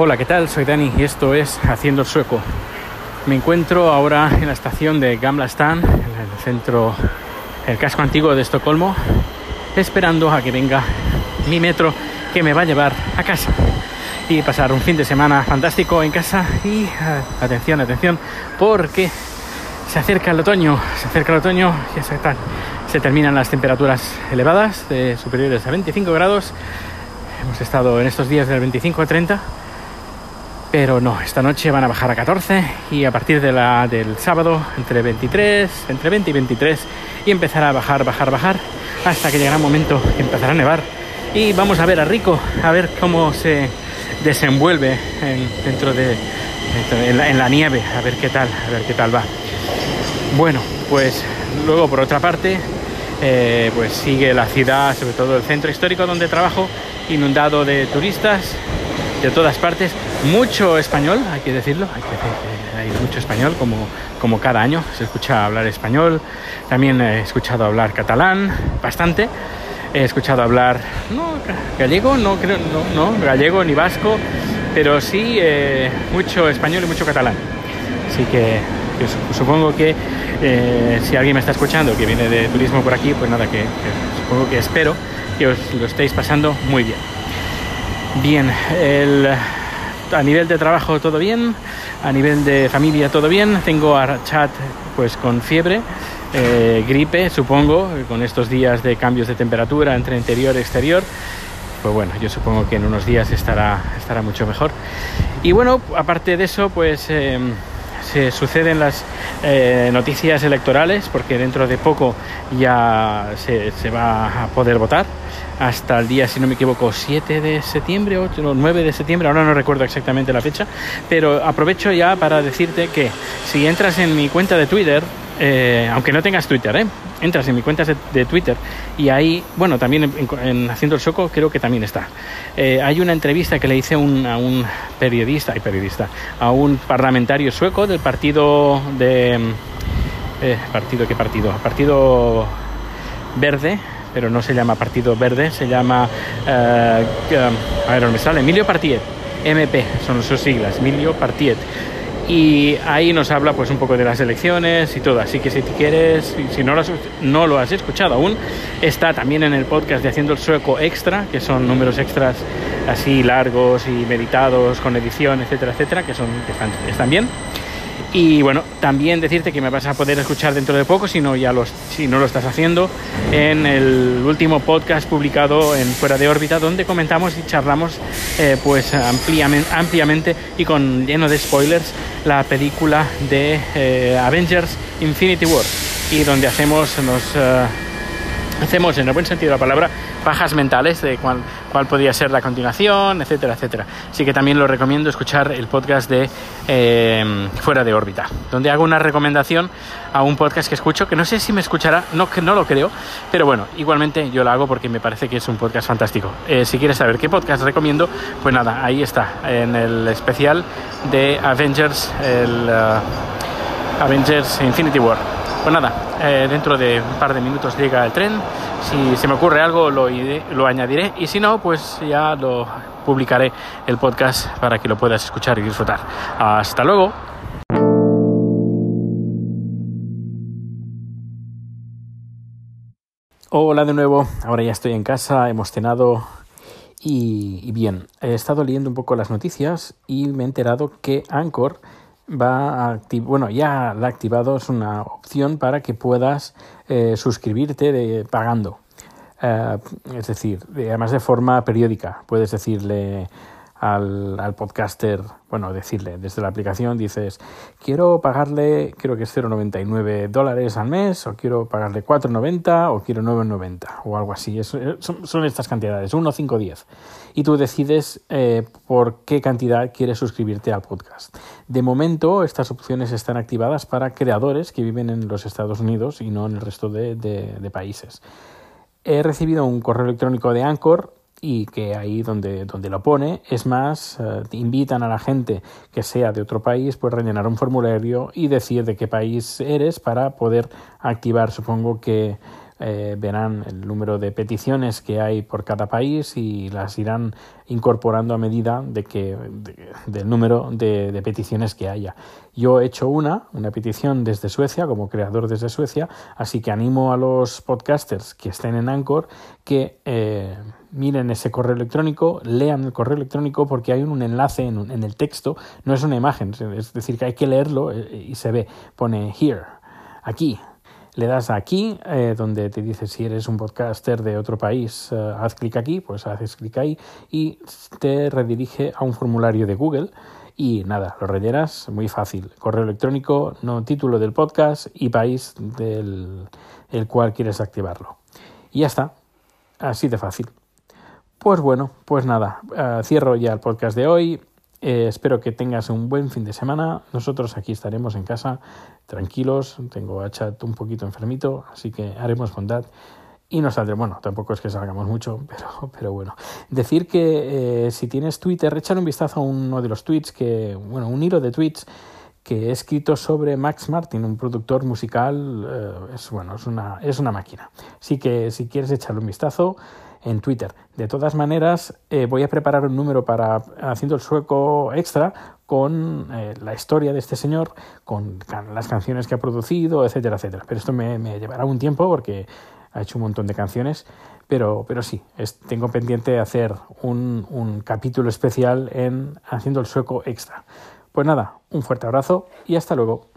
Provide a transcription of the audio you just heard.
Hola, ¿qué tal? Soy Dani y esto es Haciendo el Sueco. Me encuentro ahora en la estación de Gamla Stan, en el centro, el casco antiguo de Estocolmo, esperando a que venga mi metro que me va a llevar a casa y pasar un fin de semana fantástico en casa y uh, atención, atención, porque se acerca el otoño, se acerca el otoño, ya se, se terminan las temperaturas elevadas, de superiores a 25 grados. Hemos estado en estos días del 25 a 30 pero no, esta noche van a bajar a 14 y a partir del sábado entre 23, entre 20 y 23 y empezará a bajar, bajar, bajar hasta que llegará un momento que empezará a nevar y vamos a ver a Rico, a ver cómo se desenvuelve dentro de en la, nieve, a ver qué tal, a ver qué tal va. Bueno, pues luego por otra parte, eh, pues sigue la ciudad, sobre todo el centro histórico donde trabajo, inundado de turistas de todas partes, mucho español, hay que decirlo, hay, que, hay mucho español como, como cada año, se escucha hablar español, también he escuchado hablar catalán, bastante, he escuchado hablar no, gallego, no creo, no, no gallego ni vasco, pero sí eh, mucho español y mucho catalán. Así que, supongo que eh, si alguien me está escuchando que viene de turismo por aquí, pues nada, que supongo que espero que os lo estéis pasando muy bien. Bien, a nivel de trabajo todo bien, a nivel de familia todo bien. Tengo a Chat pues con fiebre, eh, gripe, supongo, con estos días de cambios de temperatura entre interior y exterior. Pues bueno, yo supongo que en unos días estará, estará mucho mejor. Y bueno, aparte de eso, pues em, se suceden las eh, noticias electorales, porque dentro de poco ya se, va a poder votar. Hasta el día, si no me equivoco, 7 de septiembre o 9 de septiembre, ahora no recuerdo exactamente la fecha, pero aprovecho ya para decirte que si entras en mi cuenta de Twitter, eh, aunque no tengas Twitter, ¿eh? entras en mi cuenta de, Twitter y ahí, bueno, también en, Haciendo el Soco creo que también está. Eh, hay una entrevista que le hice a un periodista, y periodista, a un parlamentario sueco del partido de... Eh, ¿Partido qué partido? Partido Verde, pero no se llama Partido Verde, se llama, a ver, me sale, Emilio Partiet, MP, son sus siglas, Emilio Partiet. Y ahí nos habla pues un poco de las elecciones y todo, así que si quieres, si no lo, has, no lo has escuchado aún, está también en el podcast de Haciendo el Sueco Extra, que son números extras así largos y meditados, con edición, etcétera, etcétera, que, son, que están, están bien. Y bueno, también decirte que me vas a poder escuchar dentro de poco, si no, ya los, si no lo estás haciendo, en el último podcast publicado en Fuera de órbita, donde comentamos y charlamos eh, pues ampliamente, y con lleno de spoilers la película de eh, Avengers Infinity War y donde hacemos nos eh, hacemos en el buen sentido de la palabra bajas mentales de cuál, cuál podría ser la continuación, etcétera, etcétera. Así que también lo recomiendo escuchar el podcast de eh, Fuera de órbita, donde hago una recomendación a un podcast que escucho, que no sé si me escuchará, no, que no lo creo, pero bueno, igualmente yo lo hago porque me parece que es un podcast fantástico. Eh, si quieres saber qué podcast recomiendo, pues nada, ahí está, en el especial de Avengers, el uh, Avengers Infinity War. Pues nada, eh, dentro de un par de minutos llega el tren. Si se me ocurre algo lo, añadiré y si no, pues ya lo publicaré el podcast para que lo puedas escuchar y disfrutar. Hasta luego. Hola de nuevo, ahora ya estoy en casa, hemos cenado y, y bien, he estado leyendo un poco las noticias y me he enterado que Anchor va a bueno, ya la activado, es una opción para que puedas eh, suscribirte de, pagando. Eh, es decir, además de forma periódica, puedes decirle al, al, podcaster, bueno, decirle desde la aplicación, dices, quiero pagarle, creo que es 0,99 dólares al mes, o quiero pagarle 4,90 o quiero 9,90 o algo así. son, son, estas cantidades, 1, 5, 10. Y tú decides eh, por qué cantidad quieres suscribirte al podcast. De momento, estas opciones están activadas para creadores que viven en los Estados Unidos y no en el resto de, de, de países. He recibido un correo electrónico de Anchor y que ahí donde, donde lo pone, es más, eh, invitan a la gente que sea de otro país, pues rellenar un formulario y decir de qué país eres para poder activar, supongo que eh, verán el número de peticiones que hay por cada país y las irán incorporando a medida de que del número de, peticiones que haya. Yo he hecho una, una petición desde Suecia, como creador desde Suecia, así que animo a los podcasters que estén en Anchor que eh, miren ese correo electrónico, lean el correo electrónico porque hay un enlace en, en, el texto, no es una imagen, es decir, que hay que leerlo eh, y se ve, pone here, aquí. Le das aquí, eh, donde te dice si eres un podcaster de otro país, eh, haz clic aquí, pues haces clic ahí y te redirige a un formulario de Google. Y nada, lo rellenas, muy fácil. Correo electrónico, no título del podcast y país del el cual quieres activarlo. Y ya está, así de fácil. Pues bueno, pues nada, uh, cierro ya el podcast de hoy. Eh, espero que tengas un buen fin de semana. Nosotros aquí estaremos en casa, tranquilos. Tengo a Chat un poquito enfermito, así que haremos bondad y no saldremos. Bueno, tampoco es que salgamos mucho, pero, pero bueno. Decir que eh, si tienes Twitter, echar un vistazo a uno de los tweets que, bueno, un hilo de tweets que he escrito sobre Max Martin, un productor musical, eh, es bueno, es una, es una máquina. Así que si quieres echarle un vistazo, en Twitter. De todas maneras, eh, voy a preparar un número para haciendo el sueco extra con eh, la historia de este señor, con las canciones que ha producido, etcétera, etcétera. Pero esto me, llevará un tiempo porque ha hecho un montón de canciones, pero, pero sí, tengo pendiente hacer un, un capítulo especial en haciendo el sueco extra. Pues nada, un fuerte abrazo y hasta luego.